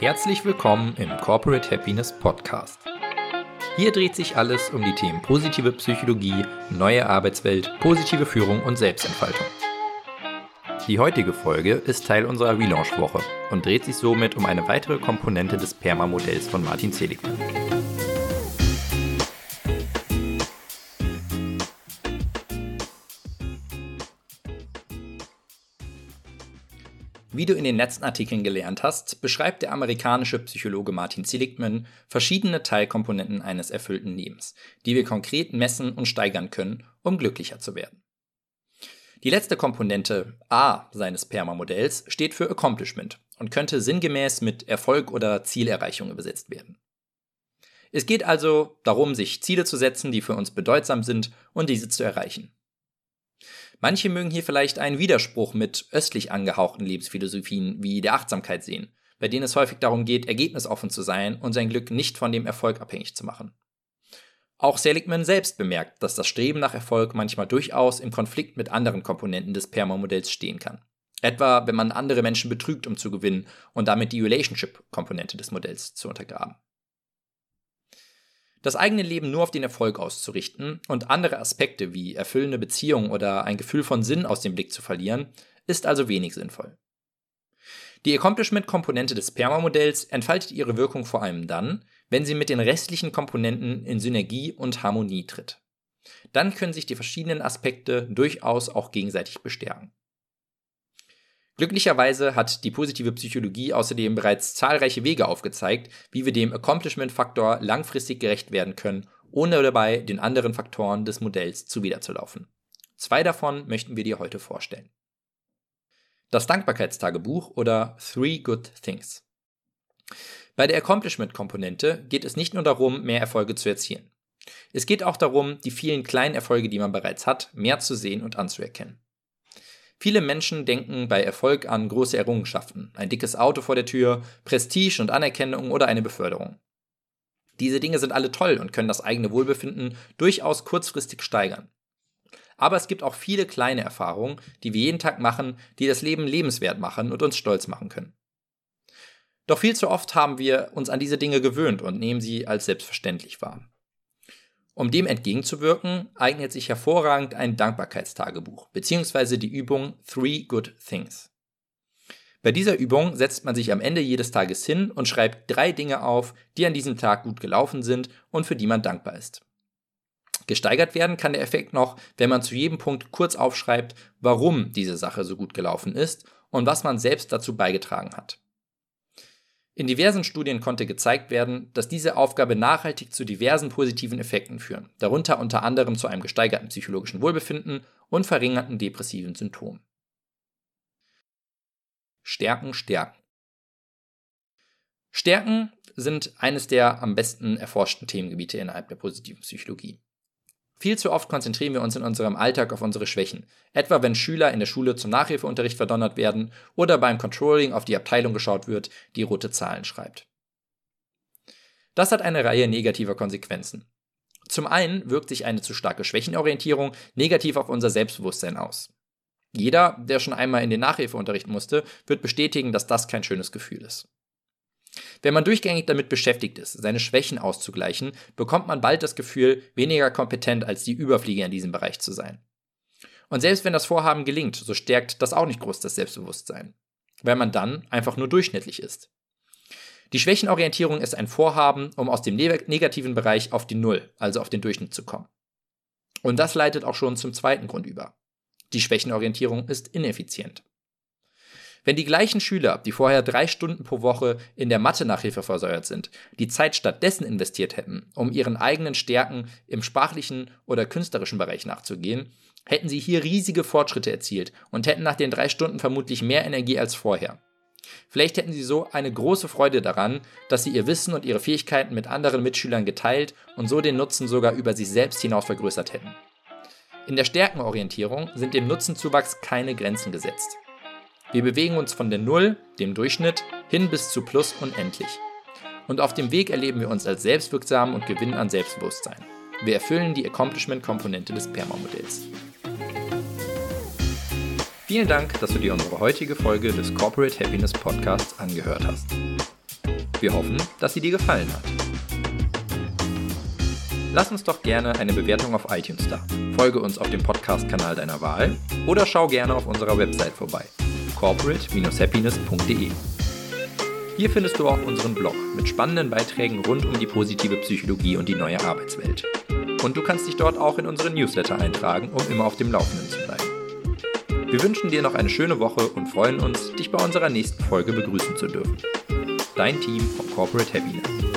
Herzlich willkommen im Corporate Happiness Podcast. Hier dreht sich alles um die Themen positive Psychologie, neue Arbeitswelt, positive Führung und Selbstentfaltung. Die heutige Folge ist Teil unserer Relaunch-Woche und dreht sich somit um eine weitere Komponente des PERMA-Modells von Martin Seligman. Wie du in den letzten Artikeln gelernt hast, beschreibt der amerikanische Psychologe Martin Seligman verschiedene Teilkomponenten eines erfüllten Lebens, die wir konkret messen und steigern können, um glücklicher zu werden. Die letzte Komponente A seines PERMA-Modells steht für Accomplishment und könnte sinngemäß mit Erfolg oder Zielerreichung übersetzt werden. Es geht also darum, sich Ziele zu setzen, die für uns bedeutsam sind und diese zu erreichen. Manche mögen hier vielleicht einen Widerspruch mit östlich angehauchten Lebensphilosophien wie der Achtsamkeit sehen, bei denen es häufig darum geht, ergebnisoffen zu sein und sein Glück nicht von dem Erfolg abhängig zu machen. Auch Seligman selbst bemerkt, dass das Streben nach Erfolg manchmal durchaus im Konflikt mit anderen Komponenten des Perma-Modells stehen kann. Etwa, wenn man andere Menschen betrügt, um zu gewinnen und damit die Relationship-Komponente des Modells zu untergraben. Das eigene Leben nur auf den Erfolg auszurichten und andere Aspekte wie erfüllende Beziehungen oder ein Gefühl von Sinn aus dem Blick zu verlieren, ist also wenig sinnvoll. Die Accomplishment-Komponente des PERMA-Modells entfaltet ihre Wirkung vor allem dann, wenn sie mit den restlichen Komponenten in Synergie und Harmonie tritt. Dann können sich die verschiedenen Aspekte durchaus auch gegenseitig bestärken. Glücklicherweise hat die positive Psychologie außerdem bereits zahlreiche Wege aufgezeigt, wie wir dem Accomplishment-Faktor langfristig gerecht werden können, ohne dabei den anderen Faktoren des Modells zuwiderzulaufen. Zwei davon möchten wir dir heute vorstellen. Das Dankbarkeitstagebuch oder Three Good Things. Bei der Accomplishment-Komponente geht es nicht nur darum, mehr Erfolge zu erzielen. Es geht auch darum, die vielen kleinen Erfolge, die man bereits hat, mehr zu sehen und anzuerkennen. Viele Menschen denken bei Erfolg an große Errungenschaften, ein dickes Auto vor der Tür, Prestige und Anerkennung oder eine Beförderung. Diese Dinge sind alle toll und können das eigene Wohlbefinden durchaus kurzfristig steigern. Aber es gibt auch viele kleine Erfahrungen, die wir jeden Tag machen, die das Leben lebenswert machen und uns stolz machen können. Doch viel zu oft haben wir uns an diese Dinge gewöhnt und nehmen sie als selbstverständlich wahr. Um dem entgegenzuwirken, eignet sich hervorragend ein Dankbarkeitstagebuch bzw. die Übung Three Good Things. Bei dieser Übung setzt man sich am Ende jedes Tages hin und schreibt drei Dinge auf, die an diesem Tag gut gelaufen sind und für die man dankbar ist. Gesteigert werden kann der Effekt noch, wenn man zu jedem Punkt kurz aufschreibt, warum diese Sache so gut gelaufen ist und was man selbst dazu beigetragen hat. In diversen Studien konnte gezeigt werden, dass diese Aufgabe nachhaltig zu diversen positiven Effekten führen, darunter unter anderem zu einem gesteigerten psychologischen Wohlbefinden und verringerten depressiven Symptomen. Stärken, Stärken. Stärken sind eines der am besten erforschten Themengebiete innerhalb der positiven Psychologie. Viel zu oft konzentrieren wir uns in unserem Alltag auf unsere Schwächen, etwa wenn Schüler in der Schule zum Nachhilfeunterricht verdonnert werden oder beim Controlling auf die Abteilung geschaut wird, die rote Zahlen schreibt. Das hat eine Reihe negativer Konsequenzen. Zum einen wirkt sich eine zu starke Schwächenorientierung negativ auf unser Selbstbewusstsein aus. Jeder, der schon einmal in den Nachhilfeunterricht musste, wird bestätigen, dass das kein schönes Gefühl ist. Wenn man durchgängig damit beschäftigt ist, seine Schwächen auszugleichen, bekommt man bald das Gefühl, weniger kompetent als die Überflieger in diesem Bereich zu sein. Und selbst wenn das Vorhaben gelingt, so stärkt das auch nicht groß das Selbstbewusstsein, weil man dann einfach nur durchschnittlich ist. Die Schwächenorientierung ist ein Vorhaben, um aus dem negativen Bereich auf die Null, also auf den Durchschnitt zu kommen. Und das leitet auch schon zum zweiten Grund über. Die Schwächenorientierung ist ineffizient. Wenn die gleichen Schüler, die vorher drei Stunden pro Woche in der Mathe-Nachhilfe versäuert sind, die Zeit stattdessen investiert hätten, um ihren eigenen Stärken im sprachlichen oder künstlerischen Bereich nachzugehen, hätten sie hier riesige Fortschritte erzielt und hätten nach den drei Stunden vermutlich mehr Energie als vorher. Vielleicht hätten sie so eine große Freude daran, dass sie ihr Wissen und ihre Fähigkeiten mit anderen Mitschülern geteilt und so den Nutzen sogar über sich selbst hinaus vergrößert hätten. In der Stärkenorientierung sind dem Nutzenzuwachs keine Grenzen gesetzt. Wir bewegen uns von der Null, dem Durchschnitt, hin bis zu Plus unendlich. Und auf dem Weg erleben wir uns als selbstwirksam und gewinnen an Selbstbewusstsein. Wir erfüllen die Accomplishment-Komponente des PERMA-Modells. Vielen Dank, dass du dir unsere heutige Folge des Corporate Happiness Podcasts angehört hast. Wir hoffen, dass sie dir gefallen hat. Lass uns doch gerne eine Bewertung auf iTunes da. Folge uns auf dem Podcast-Kanal deiner Wahl oder schau gerne auf unserer Website vorbei corporate-happiness.de. Hier findest du auch unseren Blog mit spannenden Beiträgen rund um die positive Psychologie und die neue Arbeitswelt. Und du kannst dich dort auch in unseren Newsletter eintragen, um immer auf dem Laufenden zu bleiben. Wir wünschen dir noch eine schöne Woche und freuen uns, dich bei unserer nächsten Folge begrüßen zu dürfen. Dein Team von Corporate Happiness.